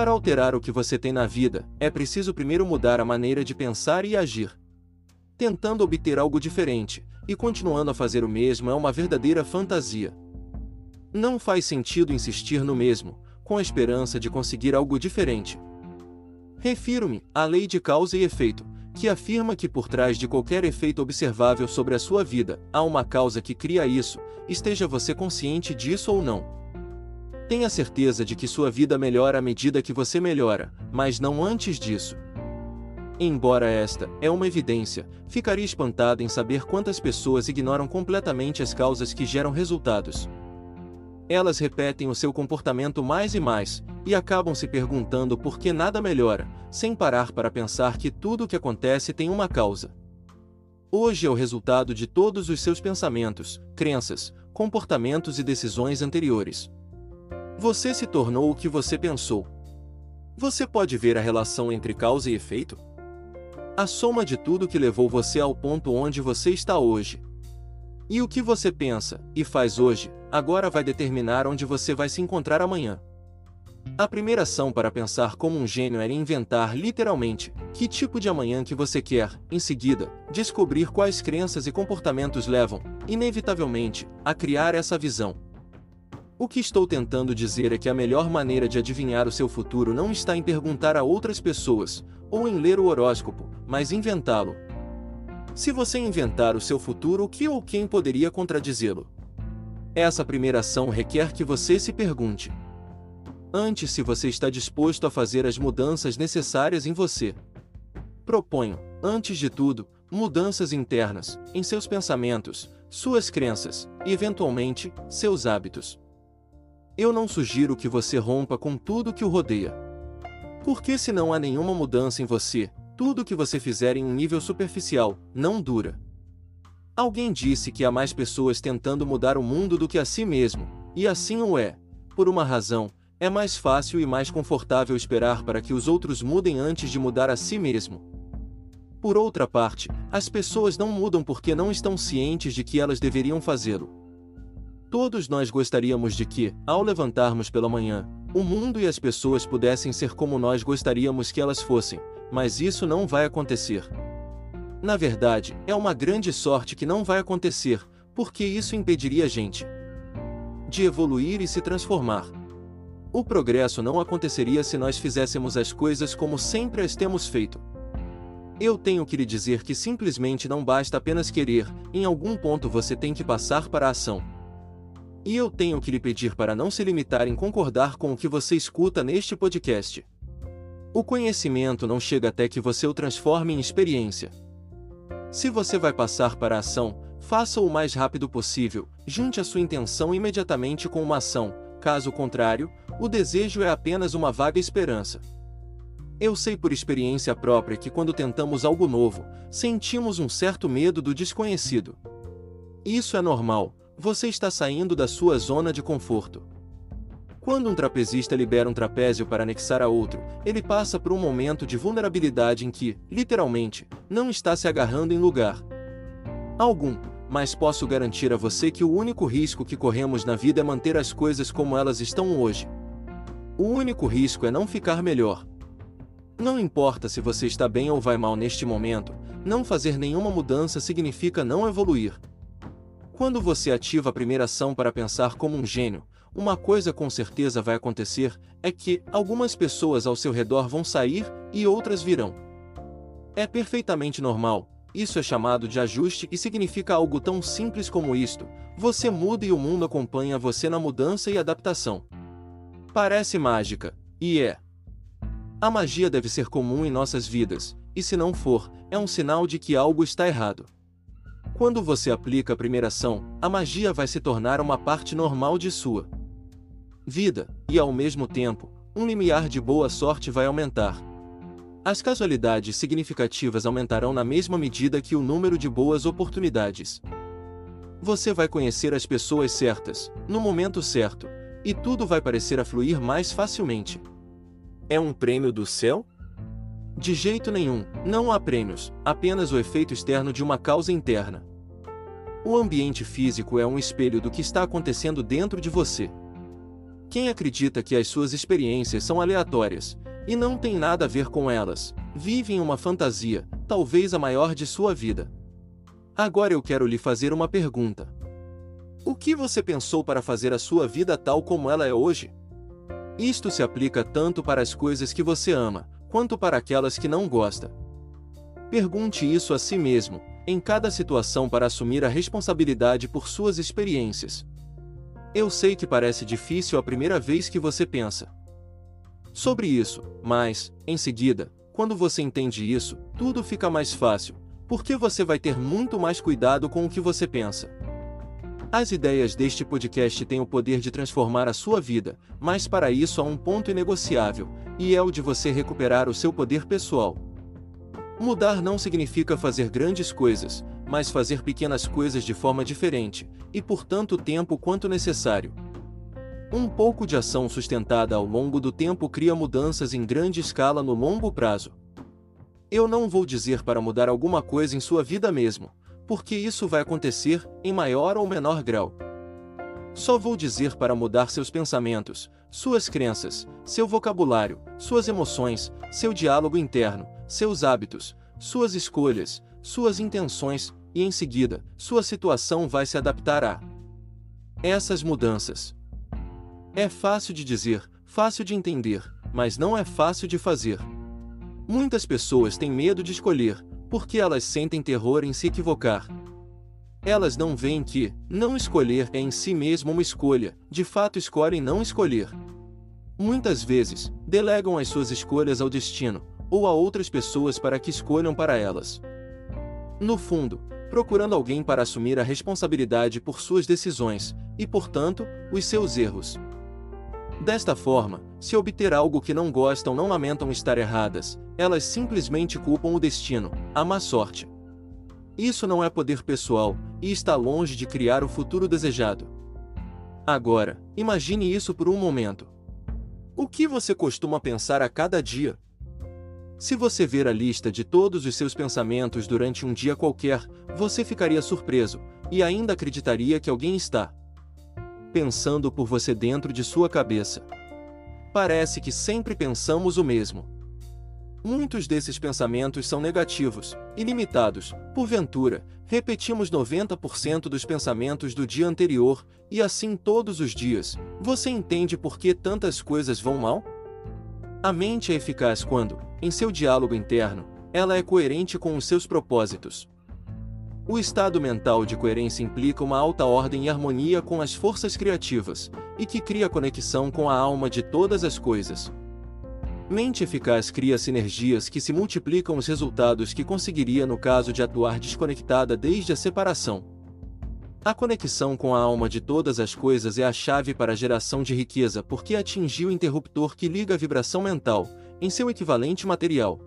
Para alterar o que você tem na vida, é preciso primeiro mudar a maneira de pensar e agir. Tentando obter algo diferente, e continuando a fazer o mesmo é uma verdadeira fantasia. Não faz sentido insistir no mesmo, com a esperança de conseguir algo diferente. Refiro-me à lei de causa e efeito, que afirma que por trás de qualquer efeito observável sobre a sua vida, há uma causa que cria isso, esteja você consciente disso ou não. Tenha certeza de que sua vida melhora à medida que você melhora, mas não antes disso. Embora esta é uma evidência, ficaria espantado em saber quantas pessoas ignoram completamente as causas que geram resultados. Elas repetem o seu comportamento mais e mais, e acabam se perguntando por que nada melhora, sem parar para pensar que tudo o que acontece tem uma causa. Hoje é o resultado de todos os seus pensamentos, crenças, comportamentos e decisões anteriores. Você se tornou o que você pensou. Você pode ver a relação entre causa e efeito? A soma de tudo que levou você ao ponto onde você está hoje. E o que você pensa e faz hoje, agora vai determinar onde você vai se encontrar amanhã. A primeira ação para pensar como um gênio era inventar literalmente que tipo de amanhã que você quer, em seguida, descobrir quais crenças e comportamentos levam, inevitavelmente, a criar essa visão. O que estou tentando dizer é que a melhor maneira de adivinhar o seu futuro não está em perguntar a outras pessoas, ou em ler o horóscopo, mas inventá-lo. Se você inventar o seu futuro, o que ou quem poderia contradizê-lo? Essa primeira ação requer que você se pergunte: Antes, se você está disposto a fazer as mudanças necessárias em você. Proponho, antes de tudo, mudanças internas, em seus pensamentos, suas crenças e, eventualmente, seus hábitos. Eu não sugiro que você rompa com tudo que o rodeia. Porque se não há nenhuma mudança em você, tudo que você fizer em um nível superficial não dura. Alguém disse que há mais pessoas tentando mudar o mundo do que a si mesmo, e assim o é, por uma razão, é mais fácil e mais confortável esperar para que os outros mudem antes de mudar a si mesmo. Por outra parte, as pessoas não mudam porque não estão cientes de que elas deveriam fazê-lo. Todos nós gostaríamos de que, ao levantarmos pela manhã, o mundo e as pessoas pudessem ser como nós gostaríamos que elas fossem, mas isso não vai acontecer. Na verdade, é uma grande sorte que não vai acontecer, porque isso impediria a gente de evoluir e se transformar. O progresso não aconteceria se nós fizéssemos as coisas como sempre as temos feito. Eu tenho que lhe dizer que simplesmente não basta apenas querer, em algum ponto você tem que passar para a ação. E eu tenho que lhe pedir para não se limitar em concordar com o que você escuta neste podcast. O conhecimento não chega até que você o transforme em experiência. Se você vai passar para a ação, faça-o o mais rápido possível, junte a sua intenção imediatamente com uma ação, Caso contrário, o desejo é apenas uma vaga esperança. Eu sei por experiência própria que quando tentamos algo novo, sentimos um certo medo do desconhecido. Isso é normal, você está saindo da sua zona de conforto. Quando um trapezista libera um trapézio para anexar a outro, ele passa por um momento de vulnerabilidade em que, literalmente, não está se agarrando em lugar algum, mas posso garantir a você que o único risco que corremos na vida é manter as coisas como elas estão hoje. O único risco é não ficar melhor. Não importa se você está bem ou vai mal neste momento, não fazer nenhuma mudança significa não evoluir. Quando você ativa a primeira ação para pensar como um gênio, uma coisa com certeza vai acontecer: é que algumas pessoas ao seu redor vão sair e outras virão. É perfeitamente normal, isso é chamado de ajuste e significa algo tão simples como isto: você muda e o mundo acompanha você na mudança e adaptação. Parece mágica, e é. A magia deve ser comum em nossas vidas, e se não for, é um sinal de que algo está errado. Quando você aplica a primeira ação, a magia vai se tornar uma parte normal de sua vida, e ao mesmo tempo, um limiar de boa sorte vai aumentar. As casualidades significativas aumentarão na mesma medida que o número de boas oportunidades. Você vai conhecer as pessoas certas, no momento certo, e tudo vai parecer a fluir mais facilmente. É um prêmio do céu? De jeito nenhum, não há prêmios, apenas o efeito externo de uma causa interna. O ambiente físico é um espelho do que está acontecendo dentro de você. Quem acredita que as suas experiências são aleatórias e não tem nada a ver com elas, vive em uma fantasia, talvez a maior de sua vida. Agora eu quero lhe fazer uma pergunta. O que você pensou para fazer a sua vida tal como ela é hoje? Isto se aplica tanto para as coisas que você ama, quanto para aquelas que não gosta. Pergunte isso a si mesmo, em cada situação para assumir a responsabilidade por suas experiências. Eu sei que parece difícil a primeira vez que você pensa sobre isso, mas, em seguida, quando você entende isso, tudo fica mais fácil, porque você vai ter muito mais cuidado com o que você pensa. As ideias deste podcast têm o poder de transformar a sua vida, mas para isso há um ponto inegociável, e é o de você recuperar o seu poder pessoal. Mudar não significa fazer grandes coisas, mas fazer pequenas coisas de forma diferente, e por tanto tempo quanto necessário. Um pouco de ação sustentada ao longo do tempo cria mudanças em grande escala no longo prazo. Eu não vou dizer para mudar alguma coisa em sua vida mesmo, porque isso vai acontecer, em maior ou menor grau. Só vou dizer para mudar seus pensamentos, suas crenças, seu vocabulário, suas emoções, seu diálogo interno, seus hábitos, suas escolhas, suas intenções, e em seguida, sua situação vai se adaptar a essas mudanças. É fácil de dizer, fácil de entender, mas não é fácil de fazer. Muitas pessoas têm medo de escolher, porque elas sentem terror em se equivocar. Elas não veem que, não escolher é em si mesmo uma escolha, de fato escolhem não escolher. Muitas vezes, delegam as suas escolhas ao destino, ou a outras pessoas para que escolham para elas. No fundo, procurando alguém para assumir a responsabilidade por suas decisões, e portanto, os seus erros. Desta forma, se obter algo que não gostam não lamentam estar erradas, elas simplesmente culpam o destino, a má sorte. Isso não é poder pessoal, e está longe de criar o futuro desejado. Agora, imagine isso por um momento. O que você costuma pensar a cada dia? Se você ver a lista de todos os seus pensamentos durante um dia qualquer, você ficaria surpreso, e ainda acreditaria que alguém está pensando por você dentro de sua cabeça. Parece que sempre pensamos o mesmo. Muitos desses pensamentos são negativos, ilimitados, porventura, repetimos 90% dos pensamentos do dia anterior, e assim todos os dias. Você entende por que tantas coisas vão mal? A mente é eficaz quando, em seu diálogo interno, ela é coerente com os seus propósitos. O estado mental de coerência implica uma alta ordem e harmonia com as forças criativas, e que cria conexão com a alma de todas as coisas. Mente eficaz cria sinergias que se multiplicam os resultados que conseguiria no caso de atuar desconectada desde a separação. A conexão com a alma de todas as coisas é a chave para a geração de riqueza porque atingiu o interruptor que liga a vibração mental, em seu equivalente material.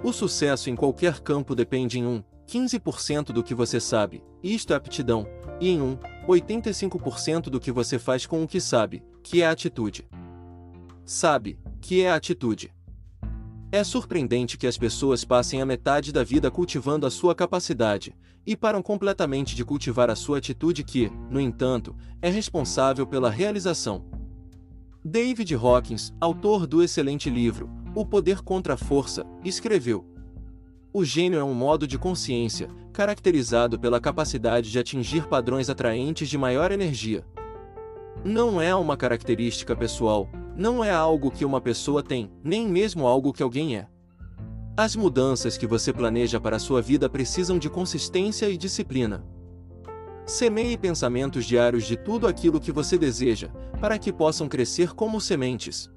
O sucesso em qualquer campo depende em um 15% do que você sabe, isto é aptidão, e em um, 85% do que você faz com o que sabe, que é atitude. Sabe, que é atitude. É surpreendente que as pessoas passem a metade da vida cultivando a sua capacidade, e param completamente de cultivar a sua atitude que, no entanto, é responsável pela realização. David Hawkins, autor do excelente livro O Poder contra a Força, escreveu: o gênio é um modo de consciência, caracterizado pela capacidade de atingir padrões atraentes de maior energia. Não é uma característica pessoal, não é algo que uma pessoa tem, nem mesmo algo que alguém é. As mudanças que você planeja para a sua vida precisam de consistência e disciplina. Semeie pensamentos diários de tudo aquilo que você deseja, para que possam crescer como sementes.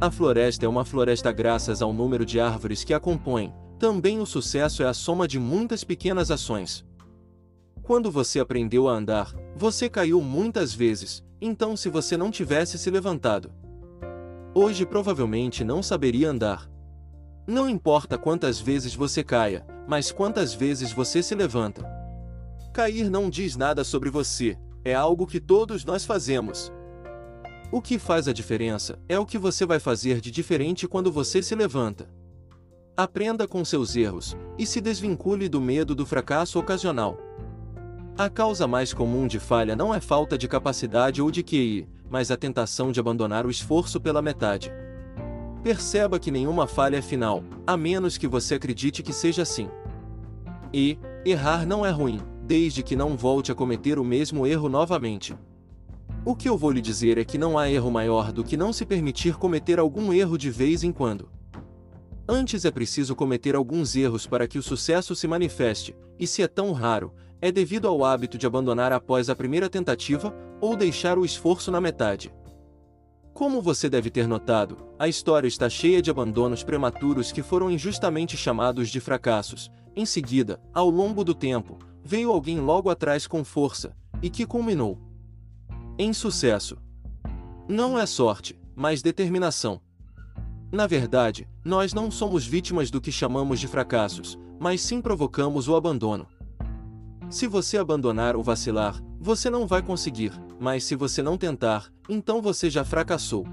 A floresta é uma floresta graças ao número de árvores que a compõem, também o sucesso é a soma de muitas pequenas ações. Quando você aprendeu a andar, você caiu muitas vezes, então se você não tivesse se levantado, hoje provavelmente não saberia andar. Não importa quantas vezes você caia, mas quantas vezes você se levanta. Cair não diz nada sobre você, é algo que todos nós fazemos. O que faz a diferença é o que você vai fazer de diferente quando você se levanta. Aprenda com seus erros e se desvincule do medo do fracasso ocasional. A causa mais comum de falha não é falta de capacidade ou de QI, mas a tentação de abandonar o esforço pela metade. Perceba que nenhuma falha é final, a menos que você acredite que seja assim. E, errar não é ruim, desde que não volte a cometer o mesmo erro novamente. O que eu vou lhe dizer é que não há erro maior do que não se permitir cometer algum erro de vez em quando. Antes é preciso cometer alguns erros para que o sucesso se manifeste, e se é tão raro, é devido ao hábito de abandonar após a primeira tentativa ou deixar o esforço na metade. Como você deve ter notado, a história está cheia de abandonos prematuros que foram injustamente chamados de fracassos. Em seguida, ao longo do tempo, veio alguém logo atrás com força, e que culminou em sucesso. Não é sorte, mas determinação. Na verdade, nós não somos vítimas do que chamamos de fracassos, mas sim provocamos o abandono. Se você abandonar ou vacilar, você não vai conseguir, mas se você não tentar, então você já fracassou.